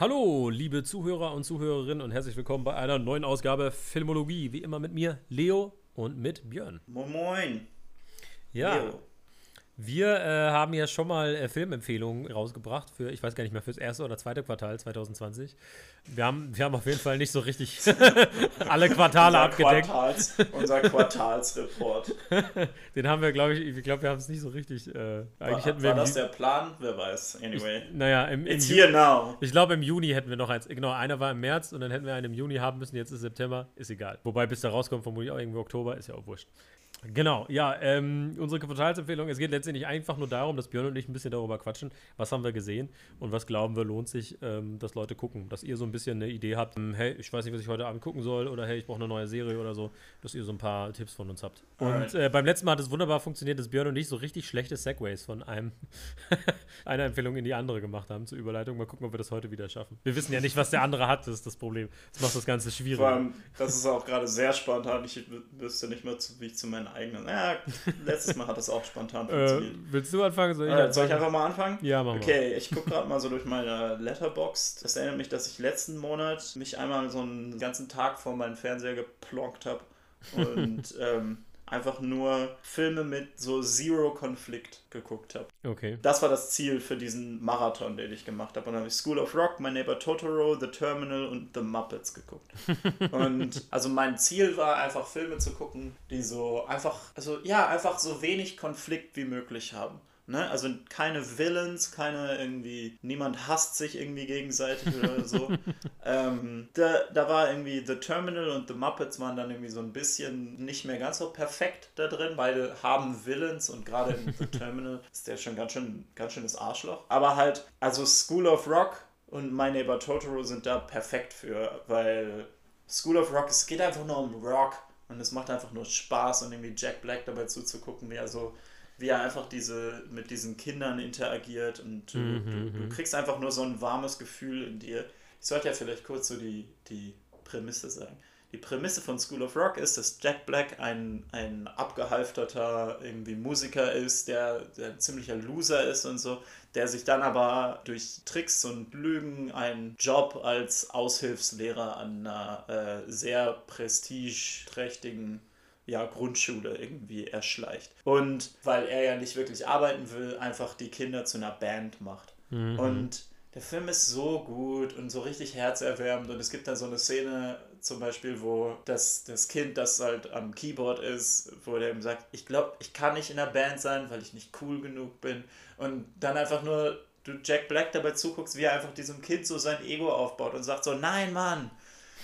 Hallo, liebe Zuhörer und Zuhörerinnen und herzlich willkommen bei einer neuen Ausgabe Filmologie. Wie immer mit mir, Leo und mit Björn. Moin Moin. Ja, Leo. Wir äh, haben ja schon mal äh, Filmempfehlungen rausgebracht für, ich weiß gar nicht mehr, fürs erste oder zweite Quartal 2020. Wir haben, wir haben auf jeden Fall nicht so richtig alle Quartale unser abgedeckt. Quartals, unser Quartalsreport. Den haben wir, glaube ich, ich glaube, wir haben es nicht so richtig. Äh, eigentlich War, hätten wir war das Ju- der Plan? Wer weiß. Anyway. naja, im, im It's Ju- here now. Ich glaube, im Juni hätten wir noch eins. Genau, einer war im März und dann hätten wir einen im Juni haben müssen. Jetzt ist September, ist egal. Wobei, bis der rauskommt, vermutlich auch irgendwie Oktober, ist ja auch wurscht. Genau, ja, ähm, unsere Quartalsempfehlung. Es geht letztendlich einfach nur darum, dass Björn und ich ein bisschen darüber quatschen, was haben wir gesehen und was glauben wir lohnt sich, ähm, dass Leute gucken. Dass ihr so ein bisschen eine Idee habt, ähm, hey, ich weiß nicht, was ich heute Abend gucken soll oder hey, ich brauche eine neue Serie oder so, dass ihr so ein paar Tipps von uns habt. Und äh, beim letzten Mal hat es wunderbar funktioniert, dass Björn und ich so richtig schlechte Segways von einem einer Empfehlung in die andere gemacht haben zur Überleitung. Mal gucken, ob wir das heute wieder schaffen. Wir wissen ja nicht, was der andere hat, das ist das Problem. Das macht das Ganze schwierig. Vor allem, das ist auch gerade sehr spontan. Ich wü- wüsste nicht mehr, wie ich zu meinen eigenen. Ja, letztes Mal hat das auch spontan Äh, funktioniert. willst du anfangen? Soll ich, Alright, soll ich einfach mal anfangen? Ja, mach mal. Okay, ich gucke gerade mal so durch meine Letterbox. Das erinnert mich, dass ich letzten Monat mich einmal so einen ganzen Tag vor meinen Fernseher geplonkt habe und ähm, einfach nur Filme mit so Zero-Konflikt geguckt habe. Okay. Das war das Ziel für diesen Marathon, den ich gemacht habe. Und dann habe ich School of Rock, My Neighbor Totoro, The Terminal und The Muppets geguckt. und also mein Ziel war einfach Filme zu gucken, die so einfach, also ja, einfach so wenig Konflikt wie möglich haben. Ne? Also keine Villains, keine irgendwie, niemand hasst sich irgendwie gegenseitig oder so. ähm, da, da war irgendwie The Terminal und The Muppets waren dann irgendwie so ein bisschen nicht mehr ganz so perfekt da drin. Beide haben Villains und gerade in The Terminal ist der schon ganz schön, ganz schönes Arschloch. Aber halt, also School of Rock und My Neighbor Totoro sind da perfekt für, weil School of Rock, es geht einfach nur um Rock und es macht einfach nur Spaß und irgendwie Jack Black dabei zuzugucken, wie er so, wie er einfach diese, mit diesen Kindern interagiert und du, Mhm, du, du kriegst einfach nur so ein warmes Gefühl in dir. Ich sollte ja vielleicht kurz so die, die Prämisse sagen. Die Prämisse von School of Rock ist, dass Jack Black ein, ein abgehalfterter irgendwie Musiker ist, der, der ein ziemlicher Loser ist und so, der sich dann aber durch Tricks und Lügen einen Job als Aushilfslehrer an einer äh, sehr prestigeträchtigen ja, Grundschule irgendwie erschleicht. Und weil er ja nicht wirklich arbeiten will, einfach die Kinder zu einer Band macht. Und der Film ist so gut und so richtig herzerwärmend. Und es gibt dann so eine Szene zum Beispiel, wo das, das Kind, das halt am Keyboard ist, wo der ihm sagt, ich glaube, ich kann nicht in der Band sein, weil ich nicht cool genug bin. Und dann einfach nur du Jack Black dabei zuguckst, wie er einfach diesem Kind so sein Ego aufbaut und sagt so, nein, Mann,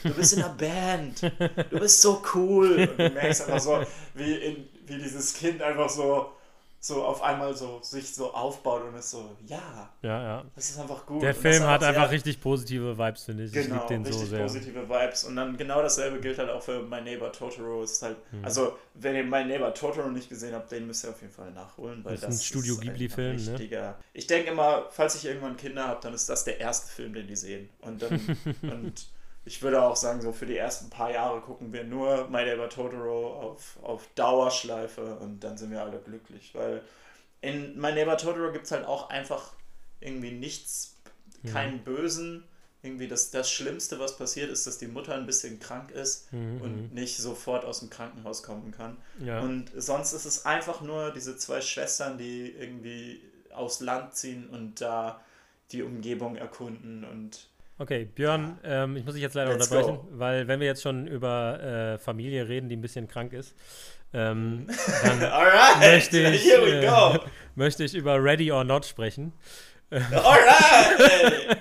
du bist in einer Band, du bist so cool. Und du merkst einfach so, wie, in, wie dieses Kind einfach so, so auf einmal so sich so aufbaut und ist so, ja, Ja, ja. das ist einfach gut. Der Und Film hat einfach richtig positive Vibes, finde ich. ich Genau, liebe den so richtig sehr. positive Vibes. Und dann genau dasselbe gilt halt auch für My Neighbor Totoro. Ist halt, Hm. Also, wenn ihr My Neighbor Totoro nicht gesehen habt, den müsst ihr auf jeden Fall nachholen. Weil Das ist ein Studio Ghibli-Film, ne? Ich denke immer, falls ich irgendwann Kinder habe, dann ist das der erste Film, den die sehen. Und dann, und ich würde auch sagen, so für die ersten paar Jahre gucken wir nur My Neighbor Totoro auf, auf Dauerschleife und dann sind wir alle glücklich. Weil in My Neighbor Totoro gibt es halt auch einfach irgendwie nichts, keinen Bösen. Irgendwie das, das Schlimmste, was passiert, ist, dass die Mutter ein bisschen krank ist und nicht sofort aus dem Krankenhaus kommen kann. Mhm, Ja. Und sonst ist es einfach nur diese zwei Schwestern, die irgendwie aufs Land ziehen und da die Umgebung erkunden und Okay, Björn, ähm, ich muss dich jetzt leider Let's unterbrechen, go. weil wenn wir jetzt schon über äh, Familie reden, die ein bisschen krank ist, ähm, dann Alright, möchte ich, äh, möchte ich über Ready or Not sprechen. Alright!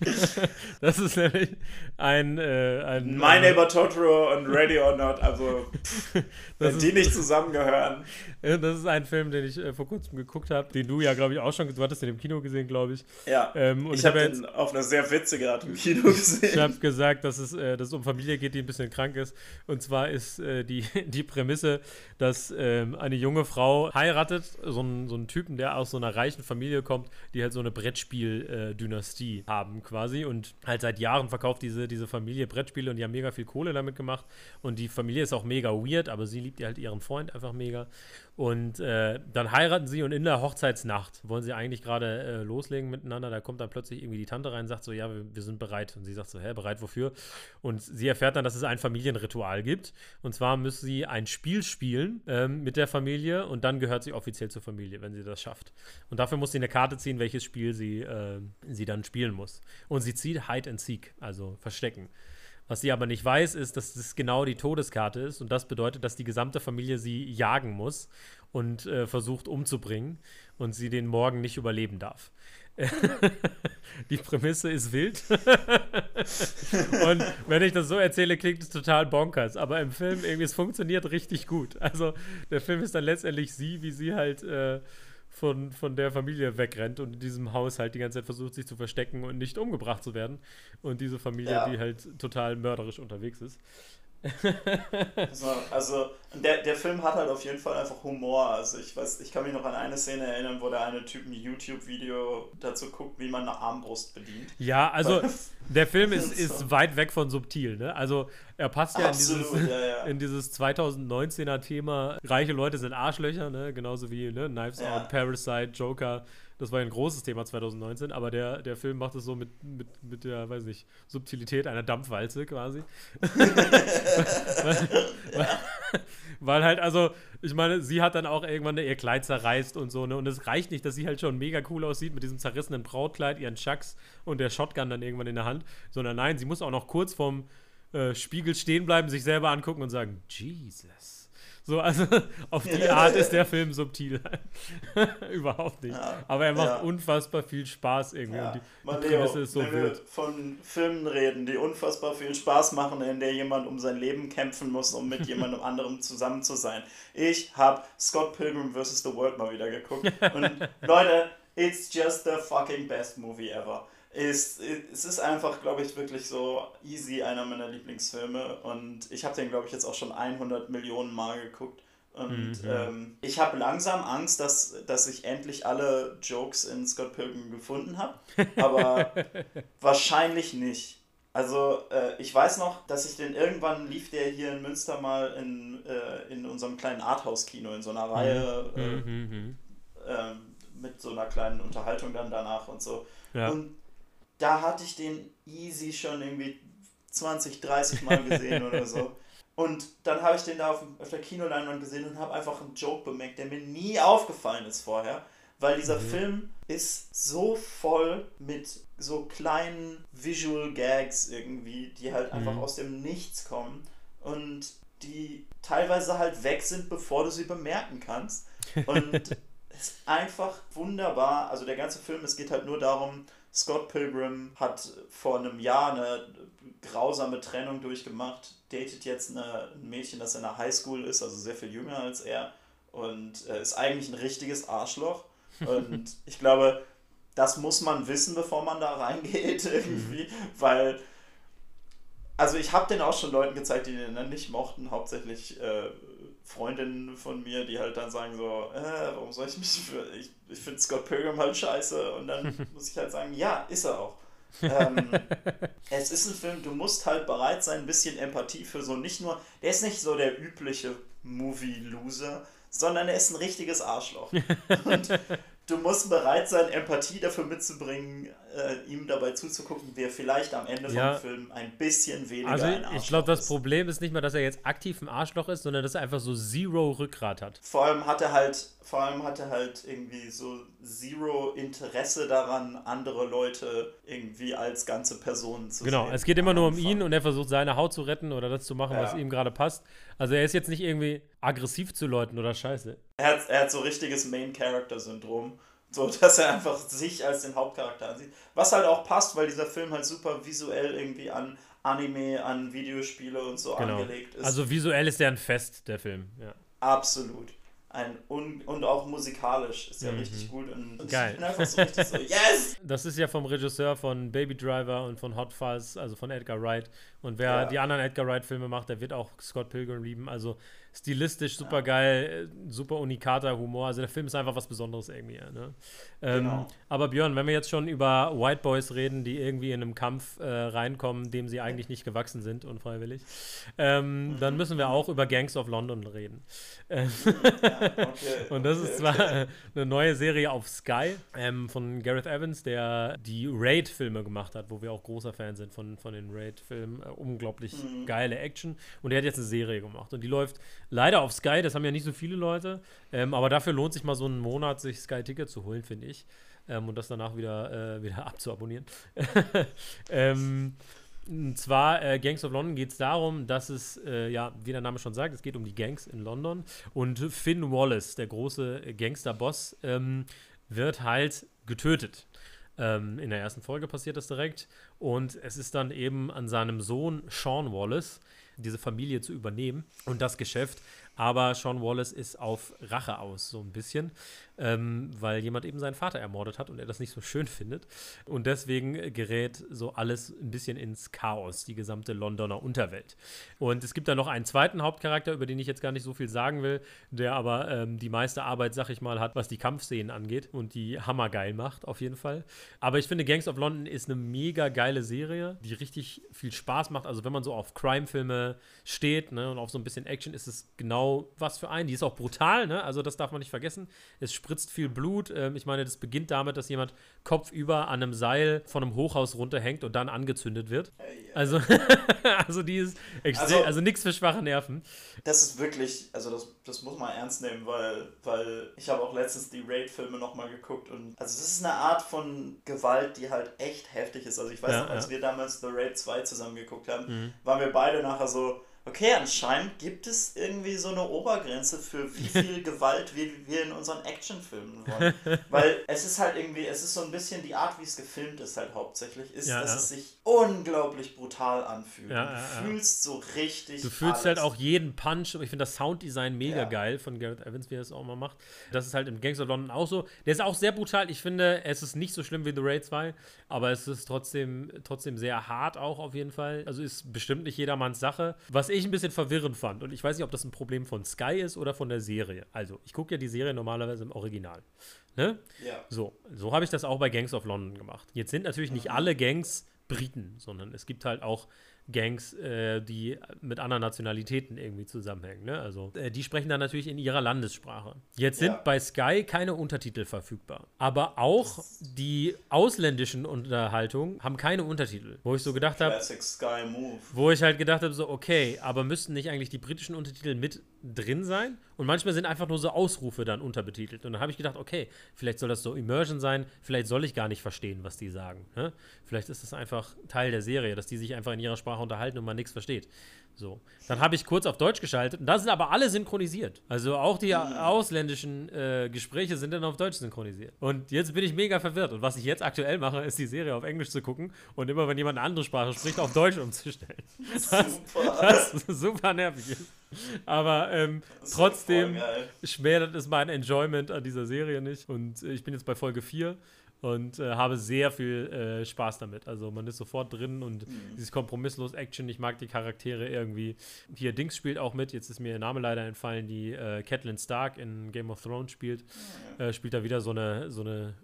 Das ist nämlich ein, äh, ein My ein- Neighbor Totoro und Ready or Not, also pff, wenn die nicht zusammengehören. Äh, Das ist ein Film, den ich äh, vor kurzem geguckt habe, den du ja, glaube ich, auch schon, du hattest den im Kino gesehen, glaube ich. Ja, Ähm, und ich ich habe jetzt, den auf eine sehr witzige Art im Kino ich gesehen. habe gesagt, dass es, äh, dass es um Familie geht, die ein bisschen krank ist. Und zwar ist äh, die, die Prämisse, dass ähm, eine junge Frau heiratet, so einen, so einen Typen, der aus so einer reichen Familie kommt, die halt so eine Brettspiel-Dynastie haben quasi. Und halt seit Jahren verkauft diese, diese Familie Brettspiele und die haben mega viel Kohle damit gemacht. Und die Familie ist auch mega weird, aber sie liebt halt ihren Freund einfach mega. Und äh, dann heiraten sie und in der Hochzeitsnacht wollen sie eigentlich gerade äh, loslegen miteinander. Da kommt dann plötzlich irgendwie die Tante rein und sagt so, ja, wir, wir, sind bereit. Und sie sagt so, hä, bereit wofür? Und sie erfährt dann, dass es ein Familienritual gibt. Und zwar müssen sie ein Spiel spielen ähm, mit der Familie und dann gehört sie offiziell zur Familie, wenn sie das schafft. Und dafür muss sie eine Karte ziehen, welches Spiel sie, äh, sie dann spielen muss. Und sie zieht Hide and Seek, also Verstecken. Was sie aber nicht weiß, ist, dass das genau die Todeskarte ist und das bedeutet, dass die gesamte Familie sie jagen muss und äh, versucht umzubringen und sie den Morgen nicht überleben darf. die Prämisse ist wild. und wenn ich das so erzähle, klingt es total bonkers. Aber im Film irgendwie, es funktioniert richtig gut. Also der Film ist dann letztendlich sie, wie sie halt äh, von, von der Familie wegrennt und in diesem Haus halt die ganze Zeit versucht, sich zu verstecken und nicht umgebracht zu werden. Und diese Familie, ja. die halt total mörderisch unterwegs ist. also, also der, der Film hat halt auf jeden Fall einfach Humor. Also ich weiß, ich kann mich noch an eine Szene erinnern, wo der eine Typ ein YouTube-Video dazu guckt, wie man eine Armbrust bedient. Ja, also der Film ist, ist so. weit weg von subtil, ne? Also er passt ja, Absolut, in, dieses, ja, ja. in dieses 2019er Thema, reiche Leute sind Arschlöcher, ne? Genauso wie ne? Knives ja. Out, Parasite, Joker. Das war ein großes Thema 2019, aber der, der Film macht es so mit, mit, mit der, weiß nicht, Subtilität einer Dampfwalze quasi. weil, weil, weil, halt, also, ich meine, sie hat dann auch irgendwann ihr Kleid zerreißt und so, ne? Und es reicht nicht, dass sie halt schon mega cool aussieht mit diesem zerrissenen Brautkleid, ihren Chucks und der Shotgun dann irgendwann in der Hand, sondern nein, sie muss auch noch kurz vorm äh, Spiegel stehen bleiben, sich selber angucken und sagen, Jesus. So, also auf die Art ist der Film subtil. Überhaupt nicht. Ja, Aber er macht unfassbar viel Spaß irgendwie. Ja. Und die, die Leo, ist so wenn wild. wir von Filmen reden, die unfassbar viel Spaß machen, in der jemand um sein Leben kämpfen muss, um mit jemandem anderem zusammen zu sein. Ich habe Scott Pilgrim vs. The World mal wieder geguckt. Und Leute, it's just the fucking best movie ever ist, es ist einfach, glaube ich, wirklich so easy einer meiner Lieblingsfilme und ich habe den, glaube ich, jetzt auch schon 100 Millionen Mal geguckt. Und mhm. ähm, ich habe langsam Angst, dass, dass ich endlich alle Jokes in Scott Pilgrim gefunden habe, aber wahrscheinlich nicht. Also äh, ich weiß noch, dass ich den irgendwann lief der hier in Münster mal in, äh, in unserem kleinen Arthouse-Kino in so einer Reihe mhm. äh, mhm. Ähm, mit so einer kleinen Unterhaltung dann danach und so. Ja. Und da hatte ich den easy schon irgendwie 20, 30 Mal gesehen oder so. Und dann habe ich den da auf, auf der Kinoleinwand gesehen und habe einfach einen Joke bemerkt, der mir nie aufgefallen ist vorher. Weil dieser mhm. Film ist so voll mit so kleinen Visual Gags irgendwie, die halt einfach mhm. aus dem Nichts kommen und die teilweise halt weg sind, bevor du sie bemerken kannst. Und es ist einfach wunderbar. Also der ganze Film, es geht halt nur darum, Scott Pilgrim hat vor einem Jahr eine grausame Trennung durchgemacht, datet jetzt eine, ein Mädchen, das in der Highschool ist, also sehr viel jünger als er und äh, ist eigentlich ein richtiges Arschloch. Und ich glaube, das muss man wissen, bevor man da reingeht irgendwie, weil also ich habe den auch schon Leuten gezeigt, die den dann nicht mochten, hauptsächlich äh, Freundinnen von mir, die halt dann sagen so, äh, warum soll ich mich für, ich, ich finde Scott Pilgrim halt scheiße und dann muss ich halt sagen, ja, ist er auch. ähm, es ist ein Film, du musst halt bereit sein, ein bisschen Empathie für so nicht nur, der ist nicht so der übliche Movie-Loser, sondern er ist ein richtiges Arschloch. Und du musst bereit sein, Empathie dafür mitzubringen, äh, ihm dabei zuzugucken, wie er vielleicht am Ende ja. vom Film ein bisschen weniger also ein ich glaube, das Problem ist nicht mal, dass er jetzt aktiv ein Arschloch ist, sondern dass er einfach so Zero Rückgrat hat. Vor allem hat er halt, vor allem hat er halt irgendwie so Zero Interesse daran, andere Leute irgendwie als ganze Personen zu genau, sehen. Genau, es geht immer nur um ihn und er versucht seine Haut zu retten oder das zu machen, ja. was ihm gerade passt. Also er ist jetzt nicht irgendwie aggressiv zu Leuten oder scheiße. Er hat, er hat so richtiges Main-Character-Syndrom. So, dass er einfach sich als den Hauptcharakter ansieht. Was halt auch passt, weil dieser Film halt super visuell irgendwie an Anime, an Videospiele und so genau. angelegt ist. Also visuell ist der ein Fest, der Film, ja. Absolut. Ein un und auch musikalisch ist ja mhm. richtig gut. Und, und Geil. ich bin einfach so richtig so, yes! Das ist ja vom Regisseur von Baby Driver und von Hot Fuzz, also von Edgar Wright. Und wer ja. die anderen Edgar Wright-Filme macht, der wird auch Scott Pilgrim lieben. Also stilistisch super geil, äh, super unikater Humor. Also der Film ist einfach was Besonderes irgendwie. Ne? Ähm, genau. Aber Björn, wenn wir jetzt schon über White Boys reden, die irgendwie in einem Kampf äh, reinkommen, dem sie eigentlich nicht gewachsen sind, unfreiwillig, ähm, mhm. dann müssen wir auch über Gangs of London reden. Ja, okay, Und das okay, ist zwar okay. eine neue Serie auf Sky ähm, von Gareth Evans, der die Raid-Filme gemacht hat, wo wir auch großer Fan sind von, von den Raid-Filmen. Äh, unglaublich mhm. geile Action. Und er hat jetzt eine Serie gemacht. Und die läuft leider auf Sky, das haben ja nicht so viele Leute. Ähm, aber dafür lohnt sich mal so einen Monat, sich Sky-Ticket zu holen, finde ich. Ähm, und das danach wieder, äh, wieder abzuabonnieren. ähm, und zwar äh, Gangs of London geht es darum, dass es, äh, ja, wie der Name schon sagt, es geht um die Gangs in London. Und Finn Wallace, der große Gangster-Boss, ähm, wird halt getötet. Ähm, in der ersten Folge passiert das direkt. Und es ist dann eben an seinem Sohn Sean Wallace, diese Familie zu übernehmen und das Geschäft. Aber Sean Wallace ist auf Rache aus, so ein bisschen ähm, weil jemand eben seinen Vater ermordet hat und er das nicht so schön findet. Und deswegen gerät so alles ein bisschen ins Chaos, die gesamte Londoner Unterwelt. Und es gibt da noch einen zweiten Hauptcharakter, über den ich jetzt gar nicht so viel sagen will, der aber ähm, die meiste Arbeit, sag ich mal, hat, was die Kampfszenen angeht und die hammergeil macht, auf jeden Fall. Aber ich finde, Gangs of London ist eine mega geile Serie, die richtig viel Spaß macht. Also wenn man so auf Crime-Filme steht ne, und auf so ein bisschen Action, ist es genau was für einen. Die ist auch brutal, ne? also das darf man nicht vergessen. Es spricht spritzt viel Blut. Ähm, ich meine, das beginnt damit, dass jemand kopfüber an einem Seil von einem Hochhaus runterhängt und dann angezündet wird. Also, also die ist extrem, also, also nichts für schwache Nerven. Das ist wirklich, also das, das muss man ernst nehmen, weil, weil ich habe auch letztens die Raid-Filme nochmal geguckt und also es ist eine Art von Gewalt, die halt echt heftig ist. Also ich weiß ja, noch, als ja. wir damals The Raid 2 zusammen geguckt haben, mhm. waren wir beide nachher so, Okay, anscheinend gibt es irgendwie so eine Obergrenze für wie viel Gewalt wir, wir in unseren Actionfilmen wollen. Weil es ist halt irgendwie, es ist so ein bisschen die Art, wie es gefilmt ist, halt hauptsächlich, ist, ja, dass ja. es sich unglaublich brutal anfühlt. Ja, du fühlst so richtig. Du fühlst alles. halt auch jeden Punch. Ich finde das Sounddesign mega geil von Gareth Evans, wie er das auch mal macht. Das ist halt im Gangs of London auch so. Der ist auch sehr brutal. Ich finde, es ist nicht so schlimm wie The Raid 2, aber es ist trotzdem, trotzdem sehr hart auch auf jeden Fall. Also ist bestimmt nicht jedermanns Sache. Was ich ein bisschen verwirrend fand, und ich weiß nicht, ob das ein Problem von Sky ist oder von der Serie. Also, ich gucke ja die Serie normalerweise im Original. Ne? Ja. So, so habe ich das auch bei Gangs of London gemacht. Jetzt sind natürlich nicht alle Gangs Briten, sondern es gibt halt auch Gangs, äh, die mit anderen Nationalitäten irgendwie zusammenhängen. Ne? Also äh, die sprechen dann natürlich in ihrer Landessprache. Jetzt sind ja. bei Sky keine Untertitel verfügbar. Aber auch die ausländischen Unterhaltungen haben keine Untertitel. Wo ich so gedacht habe. Wo ich halt gedacht habe, so, okay, aber müssten nicht eigentlich die britischen Untertitel mit drin sein? Und manchmal sind einfach nur so Ausrufe dann unterbetitelt. Und dann habe ich gedacht, okay, vielleicht soll das so Immersion sein, vielleicht soll ich gar nicht verstehen, was die sagen. Ne? Vielleicht ist das einfach Teil der Serie, dass die sich einfach in ihrer Sprache unterhalten und man nichts versteht. So. Dann habe ich kurz auf Deutsch geschaltet und da sind aber alle synchronisiert. Also auch die ausländischen äh, Gespräche sind dann auf Deutsch synchronisiert. Und jetzt bin ich mega verwirrt. Und was ich jetzt aktuell mache, ist die Serie auf Englisch zu gucken und immer, wenn jemand eine andere Sprache spricht, auf Deutsch umzustellen. Was, was super nervig ist. Aber ähm, trotzdem schmälert es mein Enjoyment an dieser Serie nicht. Und äh, ich bin jetzt bei Folge 4 und äh, habe sehr viel äh, Spaß damit. Also man ist sofort drin und mhm. dieses kompromisslos Action. Ich mag die Charaktere irgendwie. Hier Dings spielt auch mit. Jetzt ist mir der Name leider entfallen, die äh, Catelyn Stark in Game of Thrones spielt. Ja. Äh, spielt da wieder so eine so eine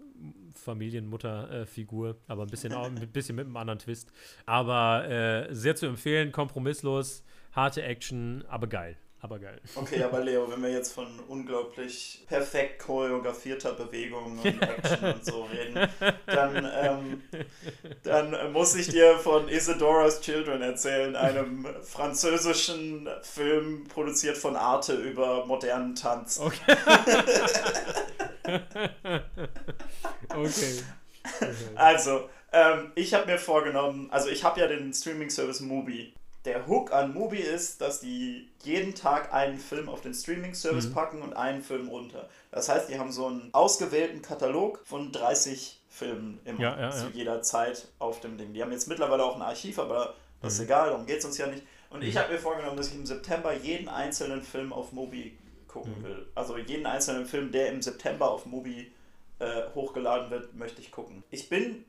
Familienmutter-Figur, aber ein bisschen, ein bisschen mit einem anderen Twist. Aber äh, sehr zu empfehlen, kompromisslos harte Action, aber geil. Aber geil. Okay, aber Leo, wenn wir jetzt von unglaublich perfekt choreografierter Bewegung und Action und so reden, dann, ähm, dann muss ich dir von Isidora's Children erzählen, einem französischen Film produziert von Arte über modernen Tanz. Okay. okay. Also, ähm, ich habe mir vorgenommen, also ich habe ja den Streaming-Service Mubi der Hook an Mubi ist, dass die jeden Tag einen Film auf den Streaming-Service mhm. packen und einen Film runter. Das heißt, die haben so einen ausgewählten Katalog von 30 Filmen immer ja, ja, zu ja. jeder Zeit auf dem Ding. Die haben jetzt mittlerweile auch ein Archiv, aber das mhm. ist egal, darum geht es uns ja nicht. Und mhm. ich habe mir vorgenommen, dass ich im September jeden einzelnen Film auf Mubi gucken mhm. will. Also jeden einzelnen Film, der im September auf Mubi äh, hochgeladen wird, möchte ich gucken. Ich bin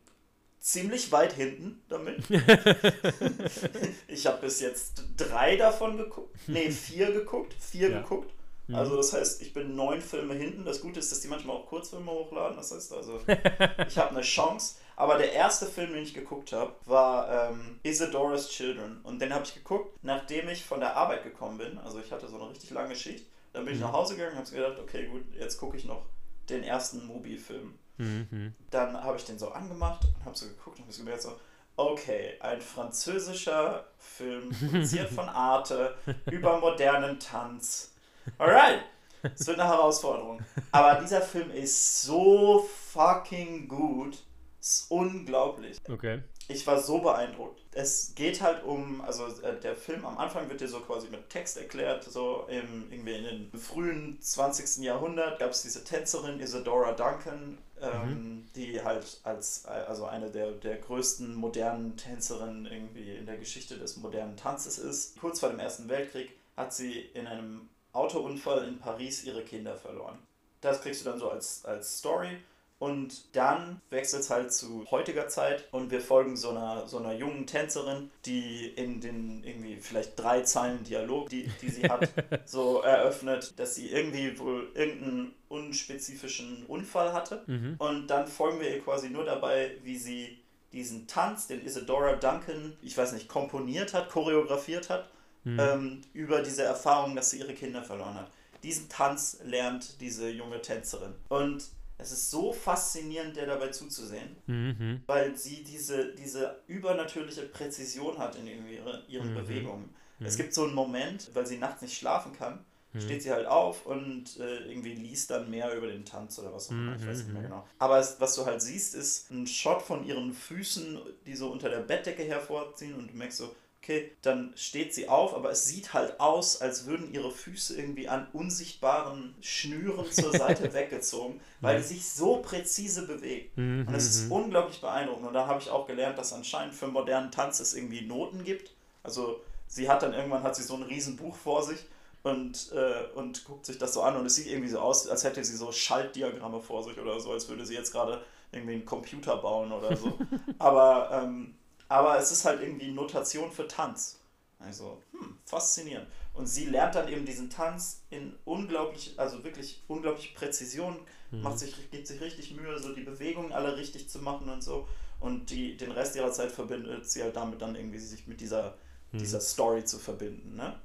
ziemlich weit hinten damit. ich habe bis jetzt drei davon geguckt. Nee, vier geguckt. Vier ja. geguckt. Mhm. Also das heißt, ich bin neun Filme hinten. Das Gute ist, dass die manchmal auch Kurzfilme hochladen. Das heißt also, ich habe eine Chance. Aber der erste Film, den ich geguckt habe, war ähm, Isidora's Children. Und den habe ich geguckt, nachdem ich von der Arbeit gekommen bin. Also ich hatte so eine richtig lange Schicht. Dann bin ich mhm. nach Hause gegangen und habe gedacht, okay, gut, jetzt gucke ich noch den ersten Mubi-Film. Mhm. Dann habe ich den so angemacht und habe so geguckt und habe so gemerkt, so, okay, ein französischer Film, produziert von Arte, über modernen Tanz. Alright, es wird eine Herausforderung. Aber dieser Film ist so fucking gut. Es ist unglaublich. Okay. Ich war so beeindruckt. Es geht halt um, also äh, der Film am Anfang wird dir so quasi mit Text erklärt, so im, irgendwie in den frühen 20. Jahrhundert gab es diese Tänzerin Isadora Duncan, ähm, mhm. die halt als also eine der, der größten modernen Tänzerinnen irgendwie in der Geschichte des modernen Tanzes ist. Kurz vor dem Ersten Weltkrieg hat sie in einem Autounfall in Paris ihre Kinder verloren. Das kriegst du dann so als, als Story. Und dann wechselt es halt zu heutiger Zeit und wir folgen so einer, so einer jungen Tänzerin, die in den irgendwie vielleicht drei Zeilen Dialog, die, die sie hat, so eröffnet, dass sie irgendwie wohl irgendeinen unspezifischen Unfall hatte. Mhm. Und dann folgen wir ihr quasi nur dabei, wie sie diesen Tanz, den Isadora Duncan, ich weiß nicht, komponiert hat, choreografiert hat, mhm. ähm, über diese Erfahrung, dass sie ihre Kinder verloren hat. Diesen Tanz lernt diese junge Tänzerin. Und es ist so faszinierend, der dabei zuzusehen, mhm. weil sie diese, diese übernatürliche Präzision hat in ihre, ihren mhm. Bewegungen. Mhm. Es gibt so einen Moment, weil sie nachts nicht schlafen kann, mhm. steht sie halt auf und äh, irgendwie liest dann mehr über den Tanz oder was auch immer, ich weiß nicht mehr mhm. genau. Aber es, was du halt siehst, ist ein Shot von ihren Füßen, die so unter der Bettdecke hervorziehen und du merkst so, okay, dann steht sie auf, aber es sieht halt aus, als würden ihre Füße irgendwie an unsichtbaren Schnüren zur Seite weggezogen, weil die sich so präzise bewegt. Mhm, und es ist mhm. unglaublich beeindruckend. Und da habe ich auch gelernt, dass anscheinend für modernen Tanz es irgendwie Noten gibt. Also sie hat dann irgendwann hat sie so ein Riesenbuch vor sich und, äh, und guckt sich das so an und es sieht irgendwie so aus, als hätte sie so Schaltdiagramme vor sich oder so, als würde sie jetzt gerade irgendwie einen Computer bauen oder so. Aber ähm, aber es ist halt irgendwie Notation für Tanz. Also, hm, faszinierend. Und sie lernt dann eben diesen Tanz in unglaublich, also wirklich unglaubliche Präzision, mhm. macht sich, gibt sich richtig Mühe, so die Bewegungen alle richtig zu machen und so. Und die, den Rest ihrer Zeit verbindet sie halt damit dann irgendwie sich mit dieser, mhm. dieser Story zu verbinden. Ne?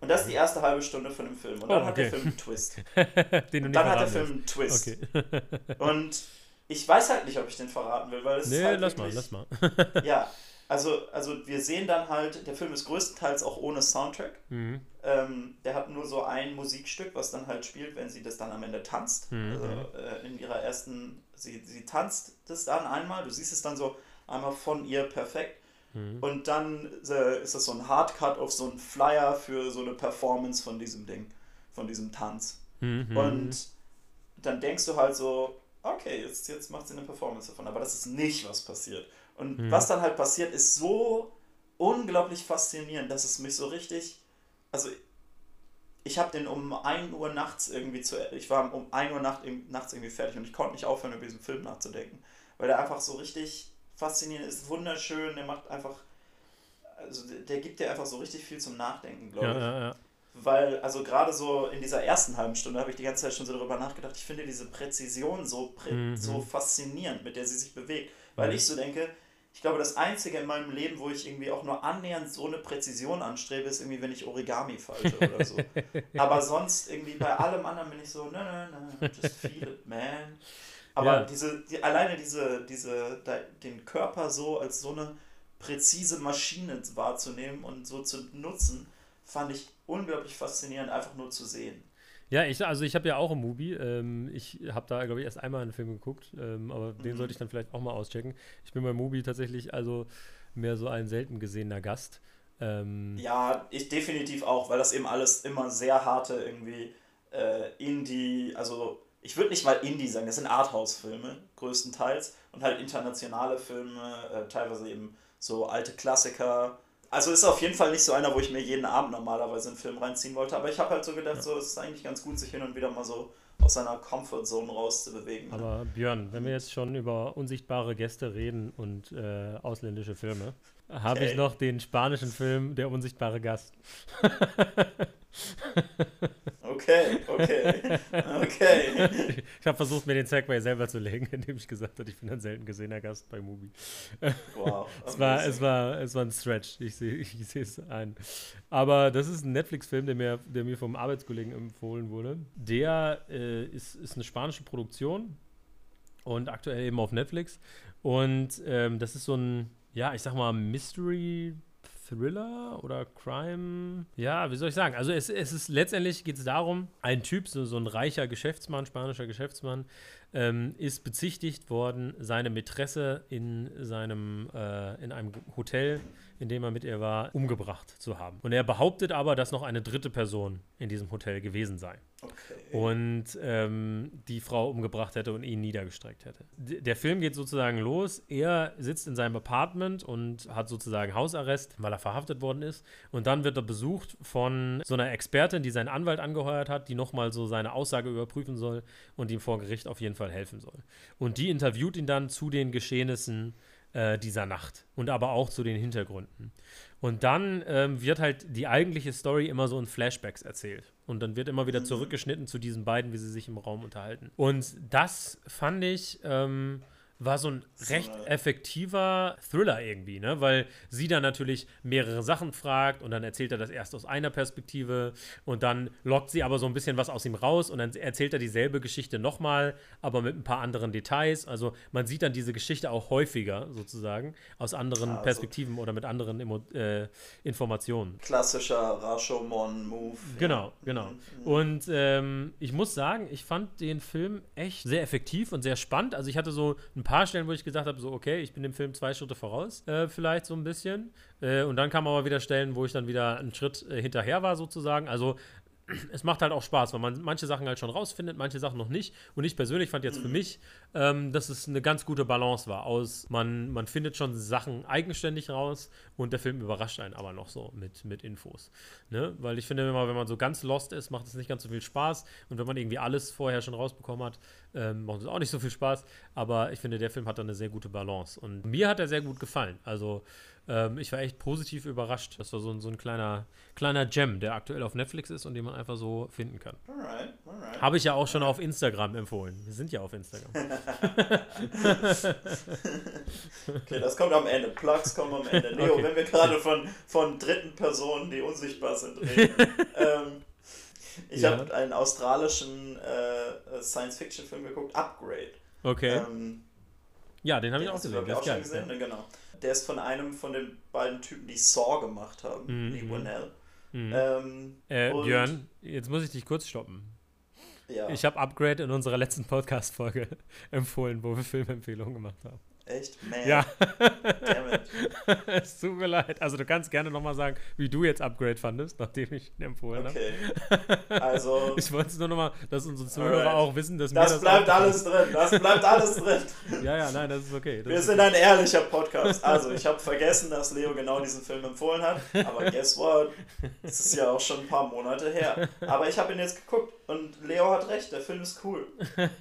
Und das ist die erste halbe Stunde von dem Film. Und dann oh, okay. hat der Film einen Twist. dann hat der Film einen Twist. Okay. und ich weiß halt nicht, ob ich den verraten will, weil es nee, ist halt lass wirklich, mal, lass mal. ja, also, also wir sehen dann halt, der Film ist größtenteils auch ohne Soundtrack. Mhm. Ähm, der hat nur so ein Musikstück, was dann halt spielt, wenn sie das dann am Ende tanzt. Mhm. Also äh, in ihrer ersten, sie, sie tanzt das dann einmal, du siehst es dann so einmal von ihr perfekt. Mhm. Und dann äh, ist das so ein Hardcut auf so einen Flyer für so eine Performance von diesem Ding, von diesem Tanz. Mhm. Und dann denkst du halt so, okay, jetzt, jetzt macht sie eine Performance davon, aber das ist nicht, was passiert. Und mhm. was dann halt passiert, ist so unglaublich faszinierend, dass es mich so richtig, also ich habe den um 1 Uhr nachts irgendwie zu, ich war um 1 Uhr nacht, nachts irgendwie fertig und ich konnte nicht aufhören, über diesen Film nachzudenken, weil der einfach so richtig faszinierend ist, wunderschön, der macht einfach, also der, der gibt dir einfach so richtig viel zum Nachdenken, glaube ich. Ja, ja, ja weil, also gerade so in dieser ersten halben Stunde habe ich die ganze Zeit schon so darüber nachgedacht, ich finde diese Präzision so, prä mhm. so faszinierend, mit der sie sich bewegt, weil mhm. ich so denke, ich glaube, das Einzige in meinem Leben, wo ich irgendwie auch nur annähernd so eine Präzision anstrebe, ist irgendwie, wenn ich Origami falte oder so. Aber sonst irgendwie bei allem anderen bin ich so, nein, nein, nein, just feel it, man. Aber ja. diese, die, alleine diese, diese, den Körper so als so eine präzise Maschine wahrzunehmen und so zu nutzen, fand ich unglaublich faszinierend, einfach nur zu sehen. Ja, ich, also ich habe ja auch ein Movie. Ähm, ich habe da, glaube ich, erst einmal einen Film geguckt, ähm, aber mhm. den sollte ich dann vielleicht auch mal auschecken. Ich bin bei Movie tatsächlich also mehr so ein selten gesehener Gast. Ähm, ja, ich definitiv auch, weil das eben alles immer sehr harte irgendwie äh, Indie, also ich würde nicht mal Indie sagen, das sind Arthouse-Filme größtenteils und halt internationale Filme, äh, teilweise eben so alte Klassiker also ist auf jeden Fall nicht so einer, wo ich mir jeden Abend normalerweise einen Film reinziehen wollte, aber ich habe halt so gedacht, ja. so es ist eigentlich ganz gut, sich hin und wieder mal so, aus seiner Comfortzone rauszubewegen. Aber Björn, wenn wir jetzt schon über unsichtbare Gäste reden und äh, ausländische Filme, habe Okay. ich noch den spanischen Film Der unsichtbare Gast. Okay, okay, okay. Ich habe versucht, mir den Segway selber zu legen, indem ich gesagt habe, ich bin ein selten gesehener Gast bei Movie. Wow. Es war, es war, es war ein Stretch. Ich sehe ich es ein. Aber das ist ein Netflix-Film, der mir, der mir vom Arbeitskollegen empfohlen wurde. Der äh, ist, ist eine spanische Produktion und aktuell eben auf Netflix. Und ähm, das ist so ein, ja, ich sag mal, Mystery. Thriller oder Crime? Ja, wie soll ich sagen? Also es, es ist letztendlich geht es darum, ein Typ, so, so ein reicher Geschäftsmann, spanischer Geschäftsmann, ähm, ist bezichtigt worden, seine Mätresse in seinem, äh, in einem Hotel, in dem er mit ihr war, umgebracht zu haben. Und er behauptet aber, dass noch eine dritte Person in diesem Hotel gewesen sei Okay. und ähm, die Frau umgebracht hätte und ihn niedergestreckt hätte. D der Film geht sozusagen los. Er sitzt in seinem Apartment und hat sozusagen Hausarrest, weil er verhaftet worden ist. Und dann wird er besucht von so einer Expertin, die seinen Anwalt angeheuert hat, die nochmal so seine Aussage überprüfen soll und ihm vor Gericht auf jeden Fall helfen soll. Und die interviewt ihn dann zu den Geschehnissen äh, dieser Nacht und aber auch zu den Hintergründen. Und dann ähm, wird halt die eigentliche Story immer so in Flashbacks erzählt. Und dann wird immer wieder zurückgeschnitten zu diesen beiden, wie sie sich im Raum unterhalten. Und das fand ich, ähm, war so ein recht effektiver Thriller irgendwie, ne? Weil sie dann natürlich mehrere Sachen fragt und dann erzählt er das erst aus einer Perspektive und dann lockt sie aber so ein bisschen was aus ihm raus und dann erzählt er dieselbe Geschichte nochmal, aber mit ein paar anderen Details. Also man sieht dann diese Geschichte auch häufiger sozusagen aus anderen Also- Perspektiven oder mit anderen Emo äh, Informationen. Klassischer Rashomon-Move. Genau, genau. Und ähm, ich muss sagen, ich fand den Film echt sehr effektiv und sehr spannend. Also ich hatte so ein paar Stellen, wo ich gesagt habe, so okay, ich bin dem Film zwei Schritte voraus, äh, vielleicht so ein bisschen. Äh, und dann kamen aber wieder Stellen, wo ich dann wieder einen Schritt äh, hinterher war sozusagen. Also es macht halt auch Spaß, weil man manche Sachen halt schon rausfindet, manche Sachen noch nicht. Und ich persönlich fand jetzt für mich, ähm, dass es eine ganz gute Balance war. Aus, man, man findet schon Sachen eigenständig raus und der Film überrascht einen aber noch so mit, mit Infos. Ne? Weil ich finde immer, wenn man so ganz lost ist, macht es nicht ganz so viel Spaß. Und wenn man irgendwie alles vorher schon rausbekommen hat, ähm, macht es auch nicht so viel Spaß. Aber ich finde, der Film hat da eine sehr gute Balance. Und mir hat er sehr gut gefallen. Also ähm, ich war echt positiv überrascht. Das war so, ein- so ein kleiner, kleiner Gem, der aktuell auf Netflix ist und den man einfach so finden kann. Alright, alright. Habe ich ja auch schon auf Instagram empfohlen. Wir sind ja auf Instagram. Okay, das kommt am Ende. Plugs kommen am Ende. Leo, Okay. wenn wir gerade von, von dritten Personen, die unsichtbar sind, reden. ähm, ich Ja. habe einen australischen äh, Science-Fiction-Film geguckt, Upgrade. Okay. Ähm, ja, den habe ich den auch gesehen. glaub Der ich, auch schon gesehen, Ja. genau. Der ist von einem von den beiden Typen, die Saw gemacht haben, Mhm, die mhm. Winnell. Mhm. Ähm, Äh, Björn, jetzt muss ich dich kurz stoppen. ja, Ich habe Upgrade in unserer letzten Podcast-Folge empfohlen, wo wir Filmempfehlungen gemacht haben. Echt, man, Ja, damn it. es tut mir leid. Also du kannst gerne nochmal sagen, wie du jetzt Upgrade fandest, nachdem ich ihn empfohlen Okay, also habe. Ich wollte es nur nochmal, dass unsere Zuhörer Alright. auch wissen, dass mir das das bleibt alles drin, das bleibt alles drin. Ja, ja, nein, das ist okay. Das Wir ist sind ein ehrlicher Podcast. Also, ich habe vergessen, dass Leo genau diesen Film empfohlen hat. Aber guess what? Es ist ja auch schon ein paar Monate her. Aber ich habe ihn jetzt geguckt und Leo hat recht, der Film ist cool.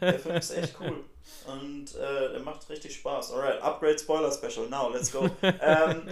Der Film ist echt cool. Und äh, der macht richtig Spaß. Alright, Upgrade Spoiler Special. Now, let's go. Ähm,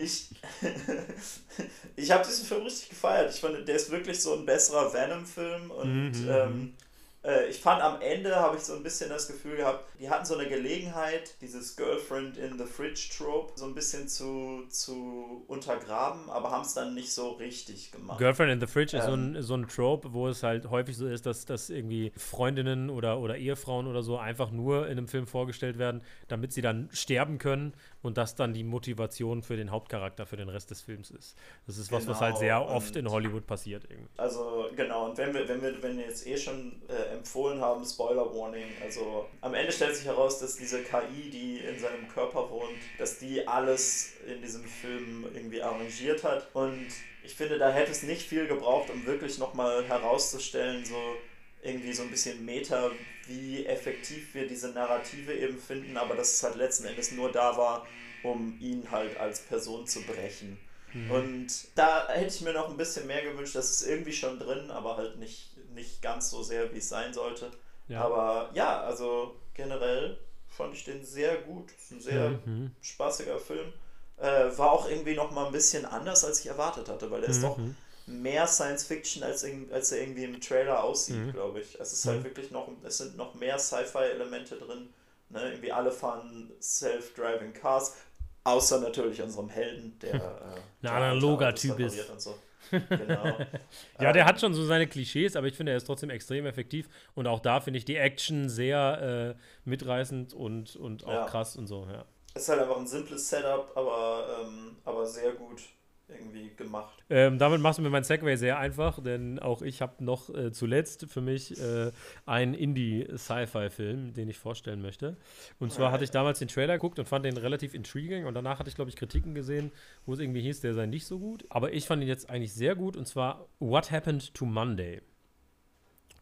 ich ich habe diesen Film richtig gefeiert. Ich fand, der ist wirklich so ein besserer Venom-Film. Und Mhm, ähm, äh, ich fand am Ende habe ich so ein bisschen das Gefühl gehabt, die hatten so eine Gelegenheit, dieses Girlfriend in the Fridge Trope so ein bisschen zu, zu untergraben, aber haben es dann nicht so richtig gemacht. Girlfriend in the Fridge ist so Ähm. ein, so ein Trope, wo es halt häufig so ist, dass, dass irgendwie Freundinnen oder, oder Ehefrauen oder so einfach nur in einem Film vorgestellt werden, damit sie dann sterben können und das dann die Motivation für den Hauptcharakter für den Rest des Films ist. Das ist was, was halt Genau, sehr oft in Hollywood passiert irgendwie. Also genau, und wenn wir, wenn wir, wenn wir jetzt eh schon äh, empfohlen haben, Spoiler Warning, also am Ende stellt sich heraus, dass diese KI, die in seinem Körper wohnt, dass die alles in diesem Film irgendwie arrangiert hat. Und ich finde, da hätte es nicht viel gebraucht, um wirklich nochmal herauszustellen, so irgendwie so ein bisschen Meta, wie effektiv wir diese Narrative eben finden, aber dass es halt letzten Endes nur da war, um ihn halt als Person zu brechen. Und da hätte ich mir noch ein bisschen mehr gewünscht, das ist irgendwie schon drin, aber halt nicht, nicht ganz so sehr, wie es sein sollte. Ja. Aber ja, also generell fand ich den sehr gut. Ist ein sehr Mhm. spaßiger Film. Äh, war auch irgendwie noch mal ein bisschen anders, als ich erwartet hatte, weil er ist doch Mhm. Mehr Science Fiction, als, als er irgendwie im Trailer aussieht, Mhm. glaube ich. Es ist halt Mhm. wirklich noch, es sind noch mehr Sci-Fi-Elemente drin. Ne? Irgendwie alle fahren Self-Driving Cars, außer natürlich unserem Helden, der äh, Ein analoger Typ ist. so. Genau. Ja, der Ähm, hat schon so seine Klischees, aber ich finde, er ist trotzdem extrem effektiv. Und auch da finde ich die Action sehr äh, mitreißend und, und auch Ja. krass und so, ja. ist halt einfach ein simples Setup, aber, ähm, aber sehr gut irgendwie gemacht. Ähm, damit machst du mir mein Segway sehr einfach, denn auch ich habe noch äh, zuletzt für mich äh, einen Indie-Sci-Fi-Film, den ich vorstellen möchte. Und zwar hatte ich damals den Trailer geguckt und fand den relativ intriguing und danach hatte ich, glaube ich, Kritiken gesehen, wo es irgendwie hieß, der sei nicht so gut. Aber ich fand ihn jetzt eigentlich sehr gut und zwar What Happened to Monday?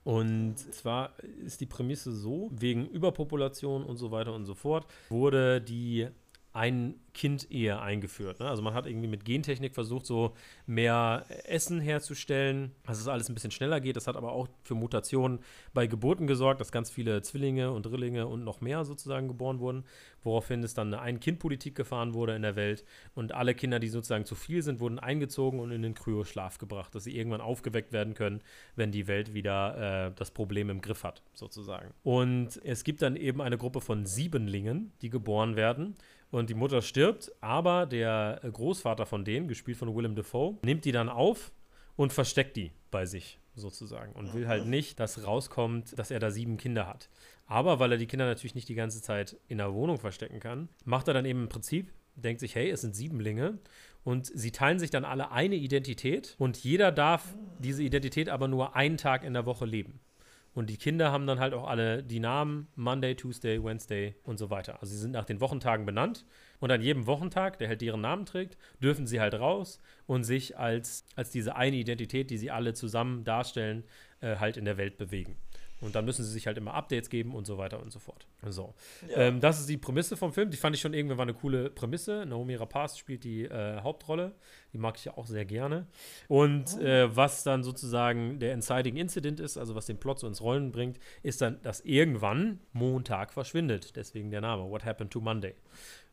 Und zwar ist die Prämisse so, wegen Überpopulation und so weiter und so fort, wurde die Ein-Kind-Ehe eingeführt. Ne? Also man hat irgendwie mit Gentechnik versucht, so mehr Essen herzustellen, dass es alles ein bisschen schneller geht. Das hat aber auch für Mutationen bei Geburten gesorgt, dass ganz viele Zwillinge und Drillinge und noch mehr sozusagen geboren wurden, woraufhin es dann eine Ein-Kind-Politik gefahren wurde in der Welt und alle Kinder, die sozusagen zu viel sind, wurden eingezogen und in den Kryoschlaf gebracht, dass sie irgendwann aufgeweckt werden können, wenn die Welt wieder äh, das Problem im Griff hat, sozusagen. Und es gibt dann eben eine Gruppe von Siebenlingen, die geboren werden. Und die Mutter stirbt, aber der Großvater von denen, gespielt von Willem Dafoe, nimmt die dann auf und versteckt die bei sich sozusagen und will halt nicht, dass rauskommt, dass er da sieben Kinder hat. Aber weil er die Kinder natürlich nicht die ganze Zeit in der Wohnung verstecken kann, macht er dann eben im Prinzip, denkt sich, hey, es sind Siebenlinge und sie teilen sich dann alle eine Identität und jeder darf diese Identität aber nur einen Tag in der Woche leben. Und die Kinder haben dann halt auch alle die Namen Monday, Tuesday, Wednesday und so weiter. Also sie sind nach den Wochentagen benannt und an jedem Wochentag, der halt deren Namen trägt, dürfen sie halt raus und sich als, als diese eine Identität, die sie alle zusammen darstellen, äh, halt in der Welt bewegen. Und dann müssen sie sich halt immer Updates geben und so weiter und so fort. So. Ja. Ähm, das ist die Prämisse vom Film. Die fand ich schon irgendwie war eine coole Prämisse. Naomi Rapaz spielt die äh, Hauptrolle. Die mag ich ja auch sehr gerne. Und äh, was dann sozusagen der Inciting Incident ist, also was den Plot so ins Rollen bringt, ist dann, dass irgendwann Montag verschwindet. Deswegen der Name. What happened to Monday?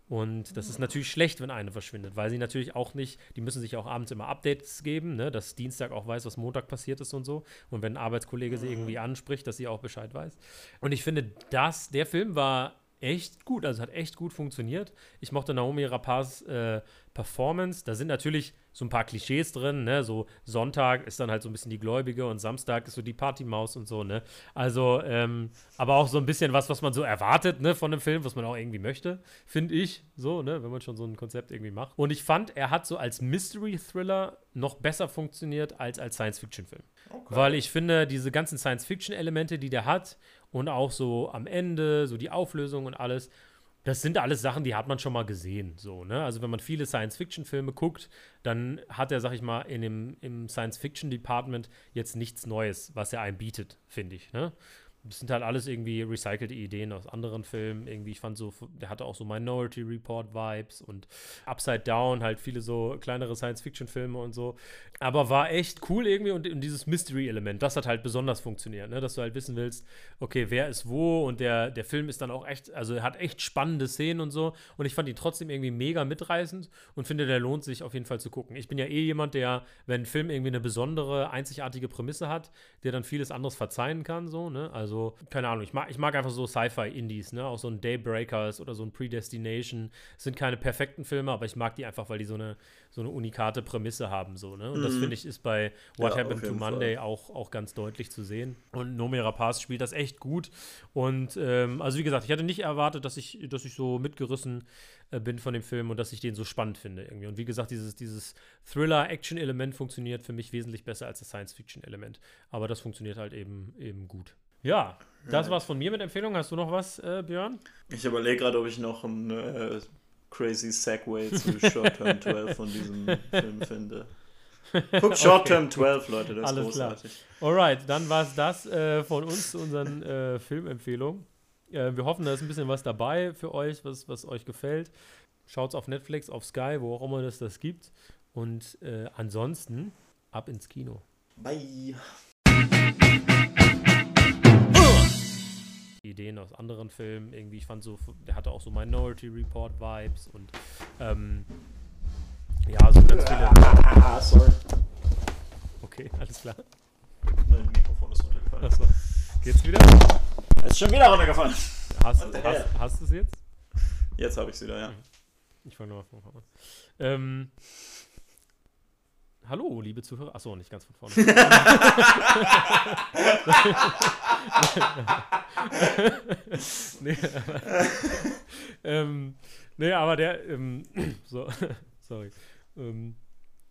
Und das ist natürlich schlecht, wenn eine verschwindet, weil sie natürlich auch nicht, die müssen sich auch abends immer Updates geben, ne, dass Dienstag auch weiß, was Montag passiert ist und so. Und wenn ein Arbeitskollege sie irgendwie anspricht, dass sie auch Bescheid weiß. Und ich finde, das, der Film war echt gut, also hat echt gut funktioniert. Ich mochte Naomi Rapaz äh, Performance. Da sind natürlich so ein paar Klischees drin, ne? So Sonntag ist dann halt so ein bisschen die Gläubige und Samstag ist so die Partymaus und so, ne? Also, ähm, aber auch so ein bisschen was, was man so erwartet, ne, von einem Film, was man auch irgendwie möchte, finde ich, so, ne, wenn man schon so ein Konzept irgendwie macht. Und ich fand, er hat so als Mystery-Thriller noch besser funktioniert als als Science-Fiction-Film. Weil ich finde, diese ganzen Science-Fiction-Elemente, die der hat und auch so am Ende, so die Auflösung und alles, das sind alles Sachen, die hat man schon mal gesehen. So, ne? Also wenn man viele Science-Fiction-Filme guckt, dann hat er, sag ich mal, in dem, im Science-Fiction-Department jetzt nichts Neues, was er einem bietet, finde ich. Ne? Das sind halt alles irgendwie recycelte Ideen aus anderen Filmen. Irgendwie, ich fand so, der hatte auch so Minority Report Vibes und Upside Down, halt viele so kleinere Science-Fiction-Filme und so. Aber war echt cool irgendwie und, und dieses Mystery-Element, das hat halt besonders funktioniert, ne? dass du halt wissen willst, okay, wer ist wo und der, der Film ist dann auch echt, also er hat echt spannende Szenen und so. Und ich fand ihn trotzdem irgendwie mega mitreißend und finde, der lohnt sich auf jeden Fall zu gucken. Ich bin ja eh jemand, der, wenn ein Film irgendwie eine besondere, einzigartige Prämisse hat, der dann vieles anderes verzeihen kann, so, ne? Also, keine Ahnung, ich mag, ich mag einfach so Sci-Fi-Indies, ne? Auch so ein Daybreakers oder so ein Predestination. Das sind keine perfekten Filme, aber ich mag die einfach, weil die so eine, so eine unikate Prämisse haben, so, ne? Und das finde ich ist bei What Ja, Happened to Monday auch, auch ganz deutlich zu sehen. Und Nomi Rapaz spielt das echt gut. Und ähm, also wie gesagt, ich hatte nicht erwartet, dass ich, dass ich so mitgerissen äh, bin von dem Film und dass ich den so spannend finde irgendwie. Und wie gesagt, dieses, dieses Thriller-Action-Element funktioniert für mich wesentlich besser als das Science-Fiction-Element. Aber das funktioniert halt eben, eben gut. Ja, das war's von mir mit Empfehlungen. Hast du noch was, äh, Björn? Ich überlege gerade, ob ich noch einen äh, crazy Segway zu Short Term 12 von diesem Film finde. Guck Short Term 12, Leute, das Alles ist klar. großartig. Alright, dann war's das äh, von uns zu unseren äh, Filmempfehlungen. Äh, wir hoffen, da ist ein bisschen was dabei für euch, was, was euch gefällt. Schaut's auf Netflix, auf Sky, wo auch immer es das gibt. Und äh, ansonsten ab ins Kino. Bye. Ideen aus anderen Filmen. Irgendwie, ich fand so, der hatte auch so Minority Report Vibes und ähm, ja, so ganz viele. Ah, sorry. Okay, alles klar. Mein Mikrofon ist runtergefallen. Achso. Geht's wieder? Ist schon wieder runtergefallen. Hast, hast, hast du es jetzt? Jetzt habe ich es wieder, ja. Ich fange nochmal von vorne an. Ähm, hallo, liebe Zuhörer. Achso, nicht ganz von vorne. nee, aber, ähm, nee, aber der, ähm, so, sorry. Ähm,